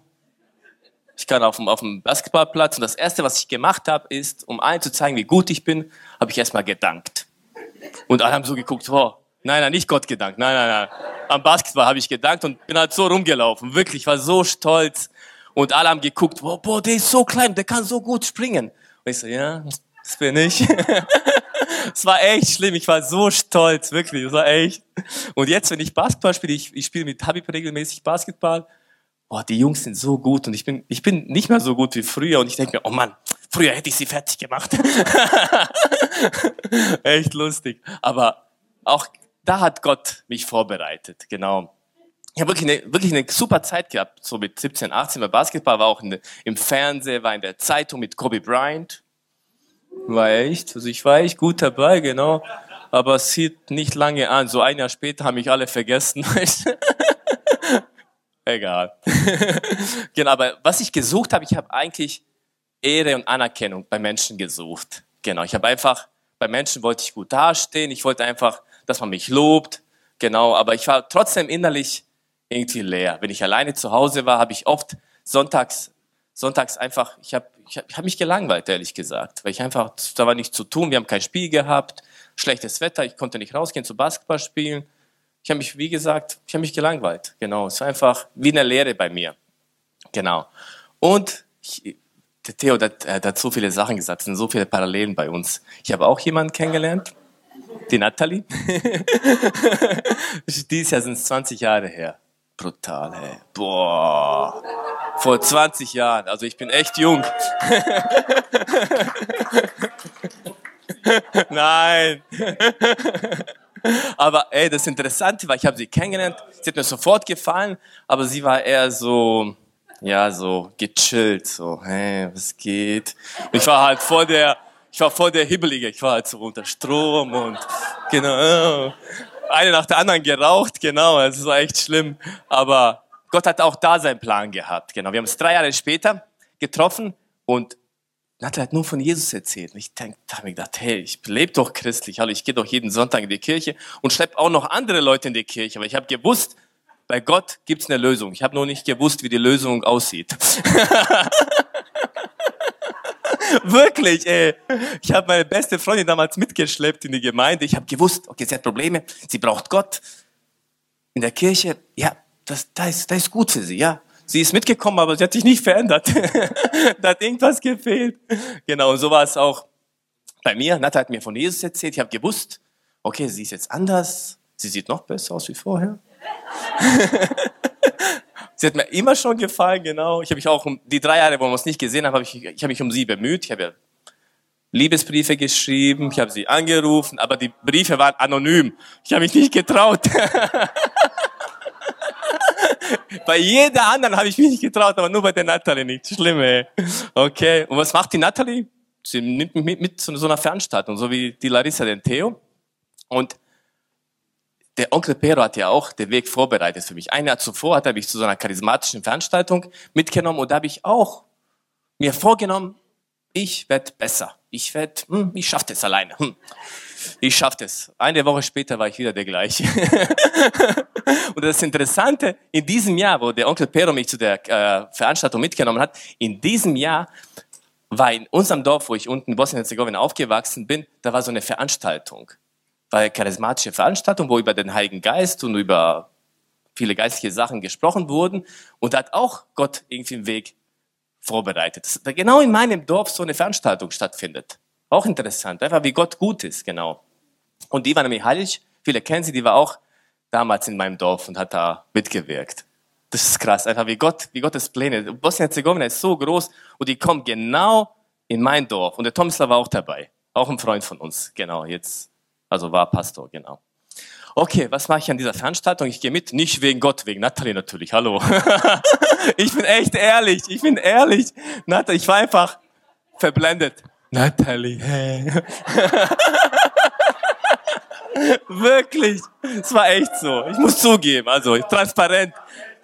C: Ich kann auf dem, auf dem Basketballplatz und das erste, was ich gemacht habe, ist, um allen zu zeigen, wie gut ich bin, habe ich erstmal gedankt. Und alle haben so geguckt, oh, nein, nein, nicht Gott gedankt, nein, nein, nein. Am Basketball habe ich gedankt und bin halt so rumgelaufen. Wirklich, ich war so stolz. Und alle haben geguckt, oh, boah, der ist so klein, der kann so gut springen. Und ich so, ja, das bin ich. Es war echt schlimm. Ich war so stolz, wirklich. Es war echt. Und jetzt, wenn ich Basketball spiele, ich, ich spiele mit Habib regelmäßig Basketball. Boah, die Jungs sind so gut und ich bin, ich bin nicht mehr so gut wie früher und ich denke mir, oh Mann, früher hätte ich sie fertig gemacht. echt lustig. Aber auch da hat Gott mich vorbereitet, genau. Ich habe wirklich eine, wirklich eine super Zeit gehabt, so mit 17, 18 bei Basketball, war auch in, im Fernsehen, war in der Zeitung mit Kobe Bryant. War echt, also ich war echt gut dabei, genau. Aber es hielt nicht lange an. So ein Jahr später haben mich alle vergessen. Egal. genau, aber was ich gesucht habe, ich habe eigentlich Ehre und Anerkennung bei Menschen gesucht. Genau, ich habe einfach, bei Menschen wollte ich gut dastehen, ich wollte einfach, dass man mich lobt. Genau, aber ich war trotzdem innerlich irgendwie leer. Wenn ich alleine zu Hause war, habe ich oft sonntags, sonntags einfach, ich habe ich habe hab mich gelangweilt, ehrlich gesagt, weil ich einfach, da war nichts zu tun, wir haben kein Spiel gehabt, schlechtes Wetter, ich konnte nicht rausgehen zu Basketball spielen. Ich habe mich, wie gesagt, ich habe mich gelangweilt. Genau, es war einfach wie eine Lehre bei mir. Genau. Und ich, Theo, der hat so viele Sachen gesagt, es sind so viele Parallelen bei uns. Ich habe auch jemanden kennengelernt, die Natalie. Dieses Jahr sind es 20 Jahre her. Brutal, hey. Boah. Vor 20 Jahren. Also ich bin echt jung. Nein. Aber ey, das Interessante war, ich habe sie kennengelernt. Sie hat mir sofort gefallen, aber sie war eher so, ja, so gechillt, so, hey, was geht? Ich war halt vor der, ich war voll der Hibbelige, ich war halt so unter Strom und genau eine nach der anderen geraucht, genau, es war echt schlimm. Aber Gott hat auch da seinen Plan gehabt, genau. Wir haben es drei Jahre später getroffen und hat nur von Jesus erzählt. Und ich denk, da habe ich gedacht, hey, ich lebe doch christlich, ich gehe doch jeden Sonntag in die Kirche und schleppe auch noch andere Leute in die Kirche, weil ich habe gewusst, bei Gott gibt's eine Lösung. Ich habe nur nicht gewusst, wie die Lösung aussieht. Wirklich, ey. Ich habe meine beste Freundin damals mitgeschleppt in die Gemeinde. Ich habe gewusst, okay, sie hat Probleme, sie braucht Gott. In der Kirche, ja, das, das, ist, das ist gut für sie, ja. Sie ist mitgekommen, aber sie hat sich nicht verändert. da hat irgendwas gefehlt. Genau, so war es auch bei mir. Nata hat mir von Jesus erzählt. Ich habe gewusst, okay, sie ist jetzt anders. Sie sieht noch besser aus wie vorher. Sie hat mir immer schon gefallen, genau. Ich habe mich auch um die drei Jahre, wo wir uns nicht gesehen haben, habe ich, ich habe mich um sie bemüht. Ich habe ja Liebesbriefe geschrieben, ich habe sie angerufen, aber die Briefe waren anonym. Ich habe mich nicht getraut. bei jeder anderen habe ich mich nicht getraut, aber nur bei der Natalie nicht. Schlimm, ey. Okay. Und was macht die Natalie? Sie nimmt mich mit, mit zu so einer Veranstaltung, so wie die Larissa den Theo. Und der Onkel Pero hat ja auch den Weg vorbereitet für mich. Ein Jahr zuvor hat er mich zu so einer charismatischen Veranstaltung mitgenommen und da habe ich auch mir vorgenommen, ich werde besser. Ich werde, hm, ich schaffe das alleine. Hm. Ich schaffe das. Eine Woche später war ich wieder der gleiche. und das Interessante, in diesem Jahr, wo der Onkel Pero mich zu der äh, Veranstaltung mitgenommen hat, in diesem Jahr war in unserem Dorf, wo ich unten in Bosnien-Herzegowina aufgewachsen bin, da war so eine Veranstaltung. Eine charismatische Veranstaltung, wo über den Heiligen Geist und über viele geistliche Sachen gesprochen wurden. Und da hat auch Gott irgendwie einen Weg vorbereitet. Dass genau in meinem Dorf so eine Veranstaltung stattfindet. Auch interessant, einfach wie Gott gut ist, genau. Und die war nämlich heilig, viele kennen sie, die war auch damals in meinem Dorf und hat da mitgewirkt. Das ist krass, einfach wie Gott, wie Gottes Pläne. Bosnien-Herzegowina ist so groß und die kommt genau in mein Dorf. Und der Tomislav war auch dabei. Auch ein Freund von uns, genau, jetzt, also war Pastor, genau. Okay, was mache ich an dieser Veranstaltung? Ich gehe mit, nicht wegen Gott, wegen Natalie natürlich, hallo. ich bin echt ehrlich, ich bin ehrlich. Natalie, ich war einfach verblendet. Natalie, hey. Wirklich, es war echt so. Ich muss zugeben, also transparent,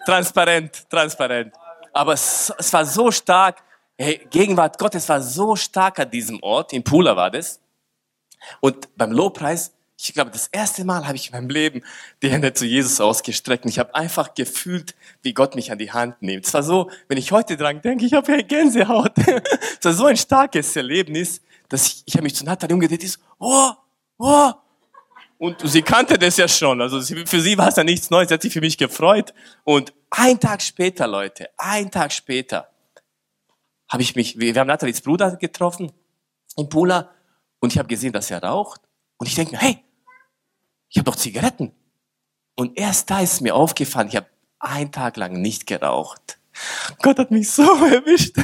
C: transparent, transparent. Aber es, es war so stark, hey, Gegenwart Gottes war so stark an diesem Ort, in Pula war das. Und beim Lobpreis ich glaube, das erste Mal habe ich in meinem Leben die Hände zu Jesus ausgestreckt. Und ich habe einfach gefühlt, wie Gott mich an die Hand nimmt. Es war so, wenn ich heute dran denke, ich habe Gänsehaut. es war so ein starkes Erlebnis, dass ich, ich habe mich zu Nathalie umgedreht, ist, oh, oh. Und sie kannte das ja schon. Also für sie war es ja nichts Neues. Sie hat sich für mich gefreut. Und ein Tag später, Leute, ein Tag später, habe ich mich, wir haben Nathalies Bruder getroffen in Pula und ich habe gesehen, dass er raucht. Und ich denke mir, hey, ich habe doch Zigaretten. Und erst da ist mir aufgefallen, ich habe einen Tag lang nicht geraucht. Gott hat mich so erwischt,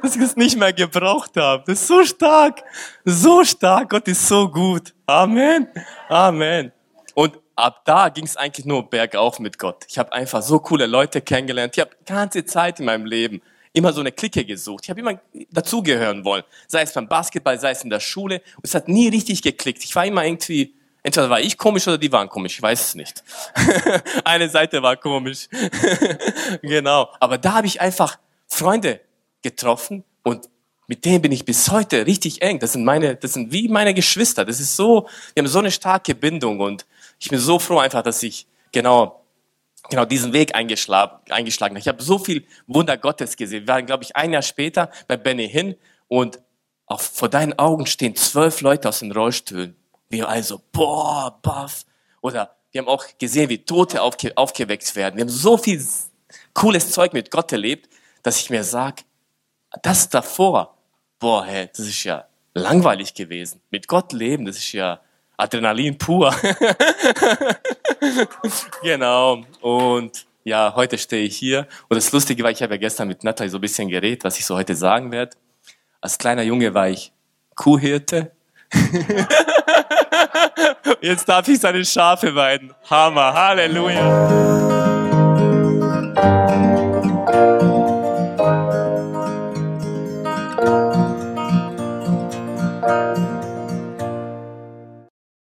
C: dass ich es nicht mehr gebraucht habe. Das ist so stark, so stark. Gott ist so gut. Amen, Amen. Und ab da ging es eigentlich nur bergauf mit Gott. Ich habe einfach so coole Leute kennengelernt. Ich habe ganze Zeit in meinem Leben immer so eine Clique gesucht. Ich habe immer dazugehören wollen. Sei es beim Basketball, sei es in der Schule. Es hat nie richtig geklickt. Ich war immer irgendwie Entweder war ich komisch oder die waren komisch, ich weiß es nicht. Eine Seite war komisch. genau. Aber da habe ich einfach Freunde getroffen und mit denen bin ich bis heute richtig eng. Das sind meine, das sind wie meine Geschwister. Das ist so, wir haben so eine starke Bindung und ich bin so froh einfach, dass ich genau, genau diesen Weg eingeschlagen. Ich habe so viel Wunder Gottes gesehen. Wir waren, glaube ich, ein Jahr später bei Benny hin und auch vor deinen Augen stehen zwölf Leute aus den Rollstühlen. Wir also, boah, baff. Oder wir haben auch gesehen, wie Tote aufge aufgeweckt werden. Wir haben so viel cooles Zeug mit Gott erlebt, dass ich mir sag, das davor, boah, hey, das ist ja langweilig gewesen. Mit Gott leben, das ist ja Adrenalin pur. genau. Und ja, heute stehe ich hier. Und das Lustige war, ich habe ja gestern mit Natalie so ein bisschen geredet, was ich so heute sagen werde. Als kleiner Junge war ich Kuhhirte. Jetzt darf ich seine Schafe weiden. Hammer, Halleluja.